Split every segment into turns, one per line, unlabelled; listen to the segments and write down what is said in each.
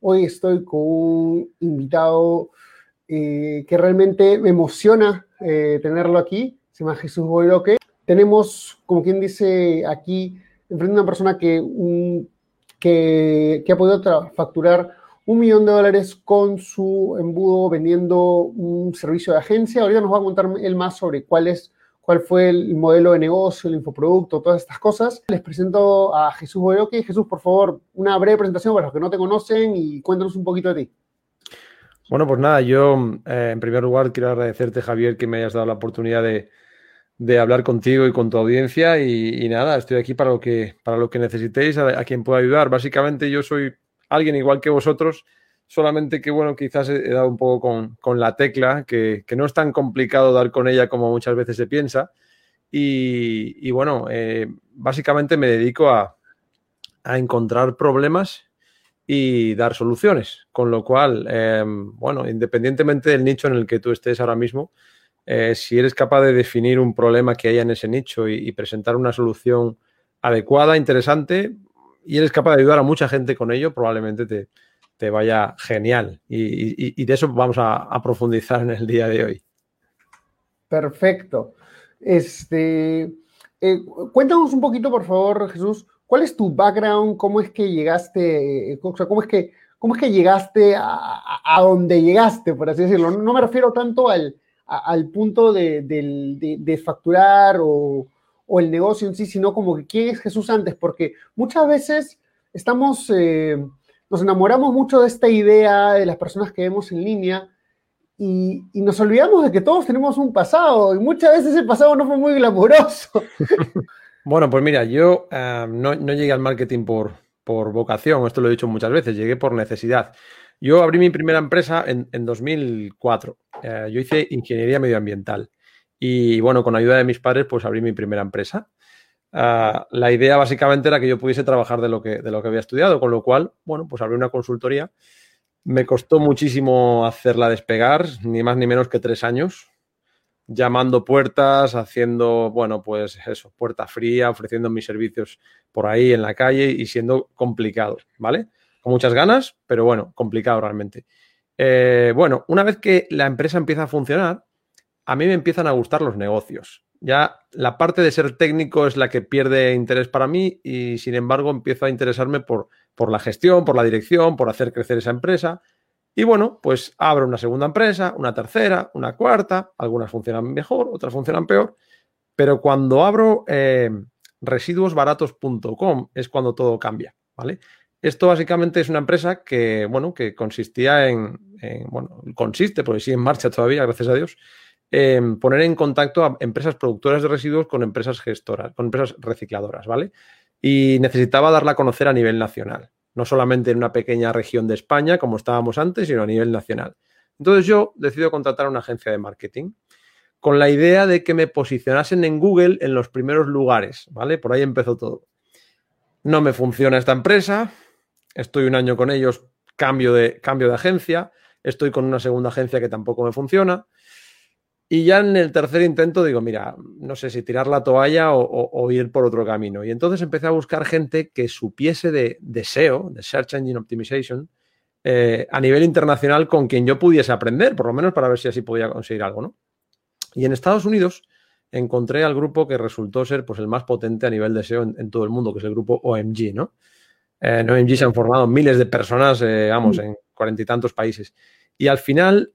Hoy estoy con un invitado eh, que realmente me emociona eh, tenerlo aquí. Se llama Jesús Boiroque. Tenemos, como quien dice aquí, enfrente a una persona que, que, ha podido facturar un millón de dólares con su embudo vendiendo un servicio de agencia. Ahorita nos va a contar él más sobre cuál es cuál fue el modelo de negocio, el infoproducto, todas estas cosas. Les presento a Jesús Boyoque. Jesús, por favor, una breve presentación para los que no te conocen y cuéntanos un poquito de ti.
Bueno, pues nada, yo eh, en primer lugar quiero agradecerte, Javier, que me hayas dado la oportunidad de, hablar contigo y con tu audiencia. Y, nada, estoy aquí para lo que, para lo que necesitéis, a quien pueda ayudar. Básicamente yo soy alguien igual que vosotros solamente que, bueno, quizás he dado un poco con, la tecla, que, no es tan complicado dar con ella como muchas veces se piensa. Y, bueno, eh, básicamente me dedico a, encontrar problemas y dar soluciones. Con lo cual, em, bueno, independientemente del nicho en el que tú estés ahora mismo, eh, si eres capaz de definir un problema que haya en ese nicho y presentar una solución adecuada, interesante, y eres capaz de ayudar a mucha gente con ello, probablemente te, te vaya genial. Y, de eso vamos a, profundizar en el día de hoy.
Perfecto. Este, eh, cuéntanos un poquito, por favor, Jesús, ¿cuál es tu background? ¿Cómo es que llegaste? Eh, cómo es que, cómo es que llegaste a, donde llegaste, por así decirlo? No, me refiero tanto al, al punto de, facturar o, el negocio en sí, sino como que quién es Jesús antes, porque muchas veces estamos... Eh, nos enamoramos mucho de esta idea de las personas que vemos en línea y, nos olvidamos de que todos tenemos un pasado y muchas veces ese pasado no fue muy glamuroso.
bueno, pues mira, yo eh, no, llegué al marketing por, vocación, esto lo he dicho muchas veces, llegué por necesidad. Yo abrí mi primera empresa en, 2004. Eh, yo hice ingeniería medioambiental y bueno, con ayuda de mis padres, pues abrí mi primera empresa. Ah, la idea básicamente era que yo pudiese trabajar de lo, que, de lo que había estudiado, con lo cual, bueno, pues abrí una consultoría. Me costó muchísimo hacerla despegar, ni más ni menos que tres años, llamando puertas, haciendo, bueno, pues eso, puerta fría, ofreciendo mis servicios por ahí en la calle y siendo complicado, ¿vale? Con muchas ganas, pero bueno, complicado realmente. Eh, bueno, una vez que la empresa empieza a funcionar, a mí me empiezan a gustar los negocios. Ya la parte de ser técnico es la que pierde interés para mí y sin embargo empiezo a interesarme por, por la gestión, por la dirección, por hacer crecer esa empresa. Y bueno, pues abro una segunda empresa, una tercera, una cuarta, algunas funcionan mejor, otras funcionan peor, pero cuando abro eh, residuosbaratos.com es cuando todo cambia, ¿vale? Esto básicamente es una empresa que, bueno, que consistía en, en bueno, consiste, porque sigue en marcha todavía, gracias a Dios, poner en contacto a empresas productoras de residuos con empresas gestoras, con empresas recicladoras, ¿vale? Y necesitaba darla a conocer a nivel nacional, no solamente en una pequeña región de España, como estábamos antes, sino a nivel nacional. Entonces yo decido contratar a una agencia de marketing con la idea de que me posicionasen en Google en los primeros lugares, ¿vale? Por ahí empezó todo. No me funciona esta empresa, estoy un año con ellos, cambio de, cambio de agencia, estoy con una segunda agencia que tampoco me funciona, y ya en el tercer intento digo, mira, no sé si tirar la toalla o, ir por otro camino. Y entonces empecé a buscar gente que supiese de, SEO, de Search Engine Optimization, eh, a nivel internacional con quien yo pudiese aprender, por lo menos para ver si así podía conseguir algo, ¿no? Y en Estados Unidos encontré al grupo que resultó ser pues, el más potente a nivel de SEO en, todo el mundo, que es el grupo OMG, ¿no? Eh, en OMG se han formado miles de personas, eh, vamos, en cuarenta y tantos países. Y al final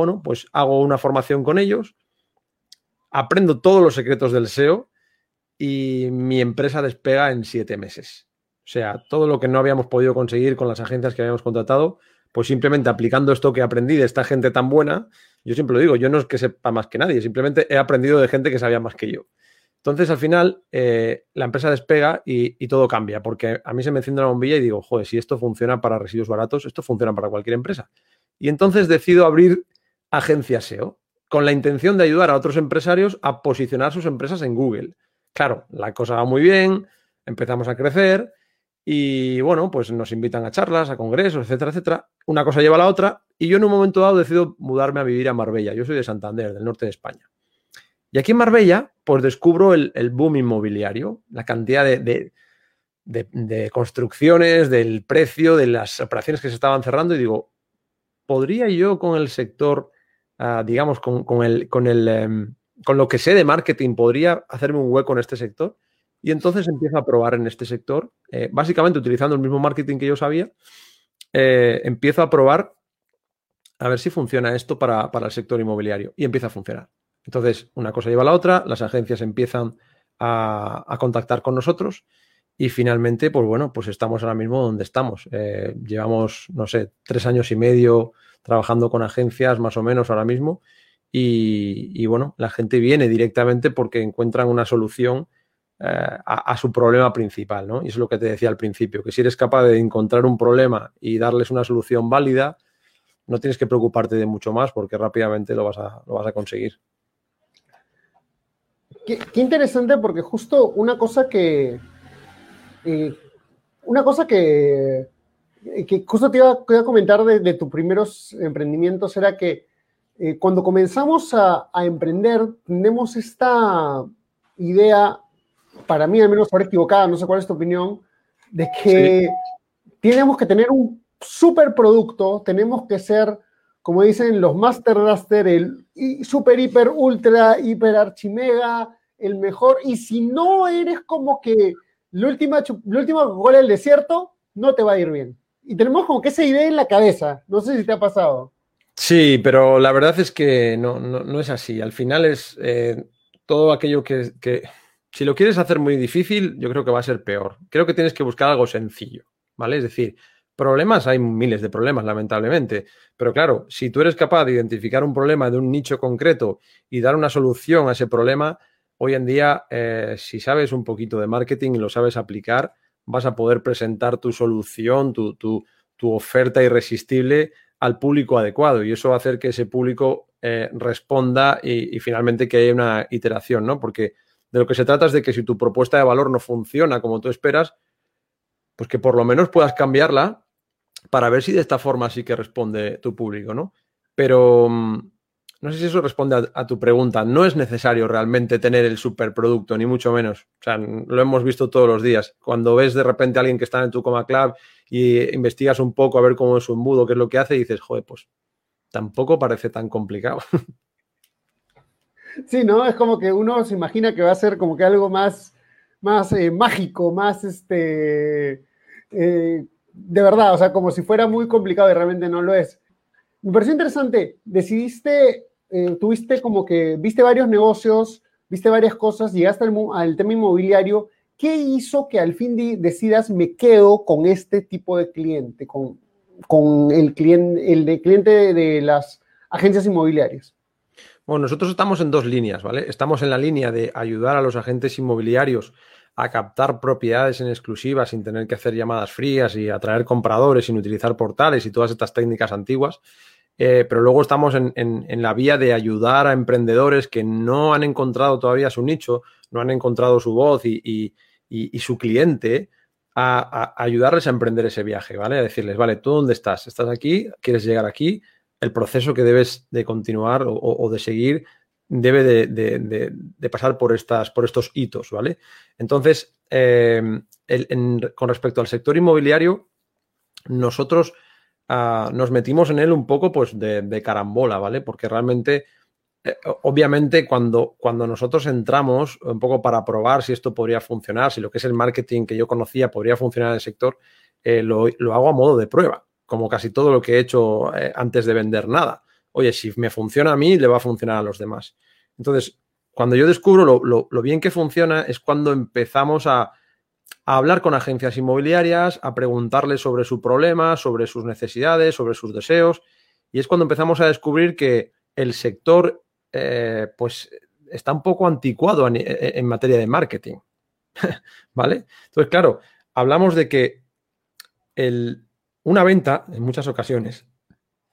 bueno, pues hago una formación con ellos, aprendo todos los secretos del SEO y mi empresa despega en siete meses. O sea, todo lo que no habíamos podido conseguir con las agencias que habíamos contratado, pues simplemente aplicando esto que aprendí de esta gente tan buena, yo siempre lo digo, yo no es que sepa más que nadie, simplemente he aprendido de gente que sabía más que yo. Entonces, al final, eh, la empresa despega y, todo cambia, porque a mí se me enciende la bombilla y digo, joder, si esto funciona para residuos baratos, esto funciona para cualquier empresa. Y entonces decido abrir agencia SEO con la intención de ayudar a otros empresarios a posicionar sus empresas en Google. Claro, la cosa va muy bien, empezamos a crecer y bueno, pues nos invitan a charlas, a congresos, etcétera, etcétera. Una cosa lleva a la otra y yo en un momento dado decido mudarme a vivir a Marbella. Yo soy de Santander, del norte de España. Y aquí en Marbella, pues descubro el, boom inmobiliario, la cantidad de, construcciones, del precio, de las operaciones que se estaban cerrando y digo, ¿podría yo con el sector, ah, digamos, con, el, con, el, em, con lo que sé de marketing, podría hacerme un hueco en este sector? Y entonces empiezo a probar en este sector, eh, básicamente utilizando el mismo marketing que yo sabía, eh, empiezo a probar a ver si funciona esto para, para el sector inmobiliario y empieza a funcionar. Entonces, una cosa lleva a la otra, las agencias empiezan a, contactar con nosotros y finalmente, pues bueno, pues estamos ahora mismo donde estamos. Eh, llevamos, no sé, tres años y medio trabajando con agencias más o menos ahora mismo y, bueno, la gente viene directamente porque encuentran una solución eh, a, su problema principal, ¿no? Y es lo que te decía al principio, que si eres capaz de encontrar un problema y darles una solución válida, no tienes que preocuparte de mucho más porque rápidamente lo vas a, lo vas a conseguir.
Qué, interesante porque justo una cosa que... Eh, una cosa que, que justo te iba, a comentar de, tus primeros emprendimientos era que eh, cuando comenzamos a, emprender tenemos esta idea, para mí al menos ahora equivocada, no sé cuál es tu opinión, de que tenemos que tener un super producto, tenemos que ser como dicen los Master Raster, el super, hiper, ultra, hiper, archimega, el mejor. Y si no eres como que la última, la última Coca-Cola del desierto, no te va a ir bien. Y tenemos como que esa idea en la cabeza. No sé si te ha pasado.
Sí, pero la verdad es que no, no, es así. Al final es eh, todo aquello que, que, si lo quieres hacer muy difícil, yo creo que va a ser peor. Creo que tienes que buscar algo sencillo, ¿vale? Es decir, Problemas, hay miles de problemas, lamentablemente. Pero claro, si tú eres capaz de identificar un problema de un nicho concreto y dar una solución a ese problema, hoy en día, eh, si sabes un poquito de marketing y lo sabes aplicar, vas a poder presentar tu solución, tu, oferta irresistible al público adecuado. Y eso va a hacer que ese público eh, responda y, y, finalmente que haya una iteración, ¿no? Porque de lo que se trata es de que si tu propuesta de valor no funciona como tú esperas, pues que por lo menos puedas cambiarla para ver si de esta forma sí que responde tu público, ¿no? Pero mm, no sé si eso responde a, tu pregunta. No es necesario realmente tener el superproducto, ni mucho menos. O sea, lo hemos visto todos los días. Cuando ves de repente a alguien que está en tu coma club y investigas un poco a ver cómo es su embudo, qué es lo que hace, y dices, joder, pues tampoco parece tan complicado.
Sí, ¿no? Es como que uno se imagina que va a ser como que algo más, más eh, mágico, más este. Eh, de verdad, o sea, como si fuera muy complicado y realmente no lo es. Me pareció interesante, decidiste, eh, tuviste como que, viste varios negocios, viste varias cosas, llegaste al, tema inmobiliario. ¿Qué hizo que al fin decidas me quedo con este tipo de cliente, con, con el, cliente, el de cliente de las agencias inmobiliarias?
Bueno, nosotros estamos en dos líneas, ¿vale? Estamos en la línea de ayudar a los agentes inmobiliarios a captar propiedades en exclusiva sin tener que hacer llamadas frías y atraer compradores sin utilizar portales y todas estas técnicas antiguas. Eh, pero luego estamos en, la vía de ayudar a emprendedores que no han encontrado todavía su nicho, no han encontrado su voz y, su cliente, a, ayudarles a emprender ese viaje, ¿vale? A decirles, vale, ¿tú dónde estás? ¿Estás aquí? ¿Quieres llegar aquí? El proceso que debes de continuar o de seguir debe de, pasar por, estas, por estos hitos, ¿vale? Entonces, eh, con respecto al sector inmobiliario, nosotros nos metimos en él un poco pues de, carambola, ¿vale? Porque realmente, eh, obviamente, cuando, cuando nosotros entramos un poco para probar si esto podría funcionar, si lo que es el marketing que yo conocía podría funcionar en el sector, eh, lo, hago a modo de prueba, como casi todo lo que he hecho antes de vender nada oye, si me funciona a mí, le va a funcionar a los demás. Entonces, cuando yo descubro lo, bien que funciona es cuando empezamos a, hablar con agencias inmobiliarias, a preguntarles sobre su problema, sobre sus necesidades, sobre sus deseos, y es cuando empezamos a descubrir que el sector, eh, pues está un poco anticuado en, en materia de marketing. ¿Vale? Entonces, claro, hablamos de que el, una venta, en muchas ocasiones,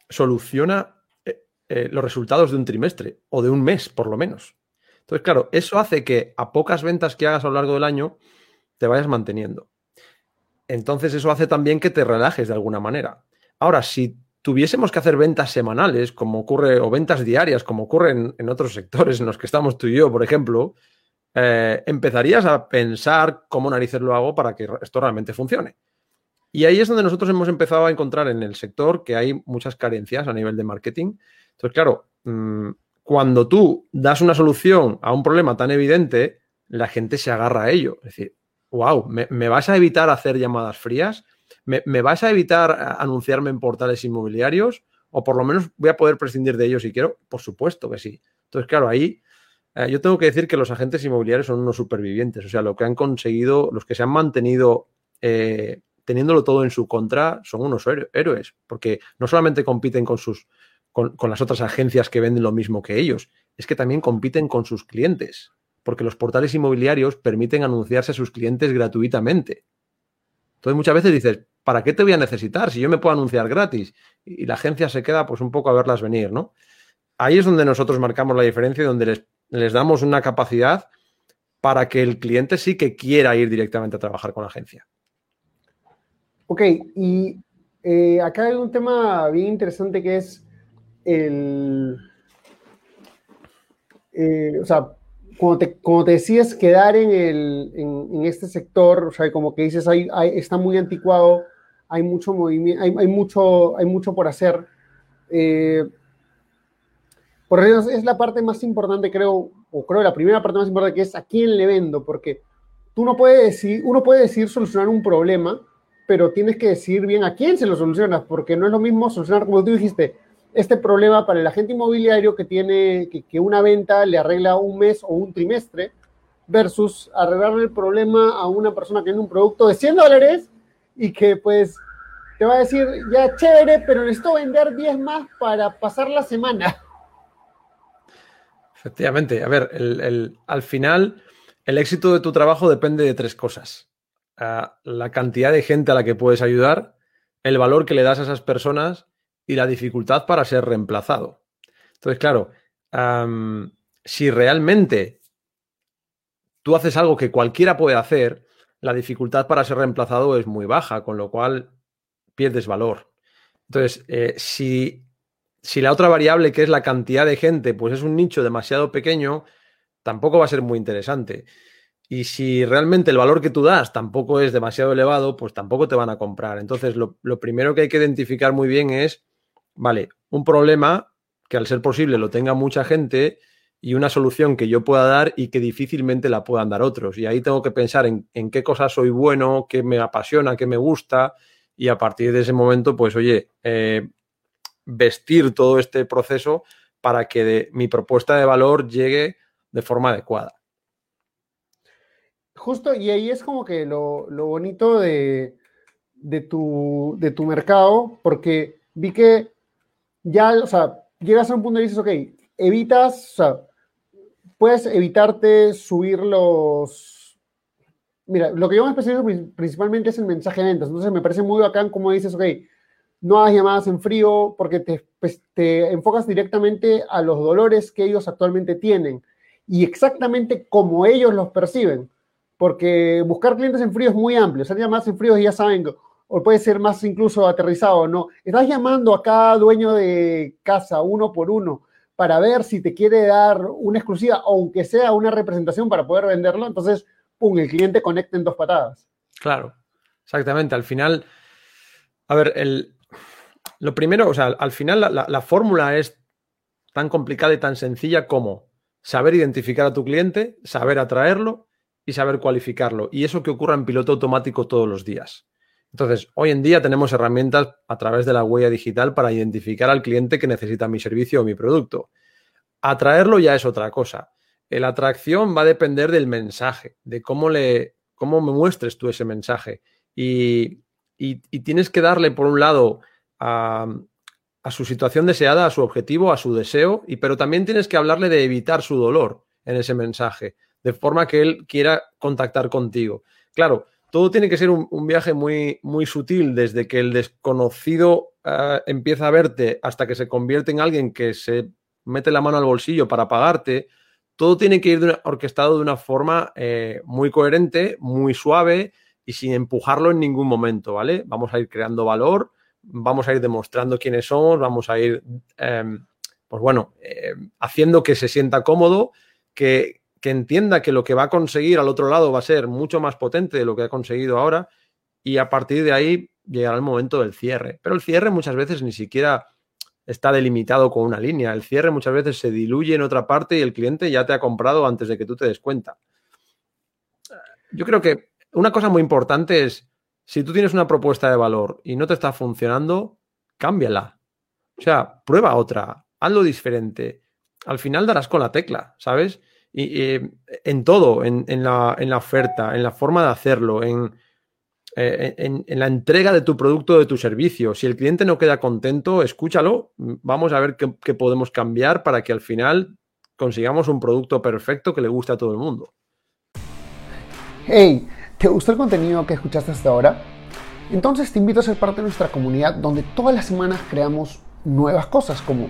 soluciona eh, eh, los resultados de un trimestre o de un mes, por lo menos. Entonces, claro, eso hace que a pocas ventas que hagas a lo largo del año te vayas manteniendo. Entonces, eso hace también que te relajes de alguna manera. Ahora, si tuviésemos que hacer ventas semanales, como ocurre, o ventas diarias, como ocurre en, otros sectores en los que estamos tú y yo, por ejemplo, eh, empezarías a pensar cómo narices lo hago para que esto realmente funcione. Y ahí es donde nosotros hemos empezado a encontrar en el sector que hay muchas carencias a nivel de marketing. Entonces, claro, mm, cuando tú das una solución a un problema tan evidente, la gente se agarra a ello. Es decir, wow, ¿me, vas a evitar hacer llamadas frías? ¿Me, vas a evitar anunciarme en portales inmobiliarios? ¿O por lo menos voy a poder prescindir de ellos si quiero? Por supuesto que sí. Entonces, claro, ahí eh, yo tengo que decir que los agentes inmobiliarios son unos supervivientes. O sea, lo que han conseguido, los que se han mantenido eh, teniéndolo todo en su contra, son unos héroes, porque no solamente compiten con, sus, con, las otras agencias que venden lo mismo que ellos, es que también compiten con sus clientes, porque los portales inmobiliarios permiten anunciarse a sus clientes gratuitamente. Entonces muchas veces dices, ¿para qué te voy a necesitar si yo me puedo anunciar gratis? Y la agencia se queda pues un poco a verlas venir, ¿no? Ahí es donde nosotros marcamos la diferencia y donde les, les damos una capacidad para que el cliente sí que quiera ir directamente a trabajar con la agencia.
Ok, y eh, acá hay un tema bien interesante que es el... Eh, o sea, cuando te, te, decides quedar en, el, en, este sector, o sea, como que dices, hay, está muy anticuado, hay mucho movimiento, hay, hay, mucho, hay mucho por hacer. Eh, por eso es la parte más importante, creo, o creo la primera parte más importante que es a quién le vendo, porque tú no puedes decir, uno puede decir solucionar un problema, pero tienes que decir bien a quién se lo solucionas, porque no es lo mismo solucionar, como tú dijiste, este problema para el agente inmobiliario que tiene que, una venta le arregla un mes o un trimestre, versus arreglarle el problema a una persona que tiene un producto de 100 dólares y que pues te va a decir, ya chévere, pero necesito vender 10 más para pasar la semana.
Efectivamente, a ver, al final el éxito de tu trabajo depende de tres cosas la cantidad de gente a la que puedes ayudar, el valor que le das a esas personas y la dificultad para ser reemplazado. Entonces, claro, si realmente tú haces algo que cualquiera puede hacer, la dificultad para ser reemplazado es muy baja, con lo cual pierdes valor. Entonces, eh, si, si la otra variable, que es la cantidad de gente, pues es un nicho demasiado pequeño, tampoco va a ser muy interesante. Y si realmente el valor que tú das tampoco es demasiado elevado, pues tampoco te van a comprar. Entonces, lo, primero que hay que identificar muy bien es, vale, un problema que al ser posible lo tenga mucha gente y una solución que yo pueda dar y que difícilmente la puedan dar otros. Y ahí tengo que pensar en, qué cosas soy bueno, qué me apasiona, qué me gusta. Y a partir de ese momento, pues oye, eh, vestir todo este proceso para que mi propuesta de valor llegue de forma adecuada
justo, y ahí es como que lo, bonito de, tu, de tu mercado, porque vi que ya, o sea, llegas a un punto y dices, ok, evitas, o sea, puedes evitarte subir los... Mira, lo que yo me especializo principalmente es el mensaje de ventas, entonces me parece muy bacán como dices, ok, no hagas llamadas en frío porque te, pues, te enfocas directamente a los dolores que ellos actualmente tienen y exactamente como ellos los perciben porque buscar clientes en frío es muy amplio. Hacer llamadas en frío ya saben, o puede ser más incluso aterrizado, ¿no? Estás llamando a cada dueño de casa uno por uno para ver si te quiere dar una exclusiva, aunque sea una representación para poder venderlo. Entonces, pum, el cliente conecta en dos patadas.
Claro, exactamente. Al final, a ver, el, lo primero, o sea, al final la fórmula es tan complicada y tan sencilla como saber identificar a tu cliente, saber atraerlo y saber cualificarlo. Y eso que ocurra en piloto automático todos los días. Entonces, hoy en día tenemos herramientas a través de la huella digital para identificar al cliente que necesita mi servicio o mi producto. Atraerlo ya es otra cosa. La atracción va a depender del mensaje, de cómo, le, cómo me muestres tú ese mensaje. Y, tienes que darle, por un lado, a, a, su situación deseada, a su objetivo, a su deseo, y, pero también tienes que hablarle de evitar su dolor. en ese mensaje, de forma que él quiera contactar contigo. Claro, todo tiene que ser un, viaje muy, muy sutil, desde que el desconocido eh, empieza a verte hasta que se convierte en alguien que se mete la mano al bolsillo para pagarte. Todo tiene que ir orquestado de una forma eh, muy coherente, muy suave y sin empujarlo en ningún momento, ¿vale? Vamos a ir creando valor, vamos a ir demostrando quiénes somos, vamos a ir, em, pues bueno, em, haciendo que se sienta cómodo, que, que entienda que lo que va a conseguir al otro lado va a ser mucho más potente de lo que ha conseguido ahora y a partir de ahí llegará el momento del cierre. Pero el cierre muchas veces ni siquiera está delimitado con una línea. El cierre muchas veces se diluye en otra parte y el cliente ya te ha comprado antes de que tú te des cuenta. Yo creo que una cosa muy importante es, si tú tienes una propuesta de valor y no te está funcionando, cámbiala. O sea, prueba otra, hazlo diferente. Al final darás con la tecla, ¿sabes? Y, en todo, en, la, oferta, en la forma de hacerlo, en, eh, la entrega de tu producto o de tu servicio. Si el cliente no queda contento, escúchalo. Vamos a ver qué, podemos cambiar para que al final consigamos un producto perfecto que le guste a todo el mundo.
Hey, ¿te gustó el contenido que escuchaste hasta ahora? Entonces te invito a ser parte de nuestra comunidad donde todas las semanas creamos nuevas cosas como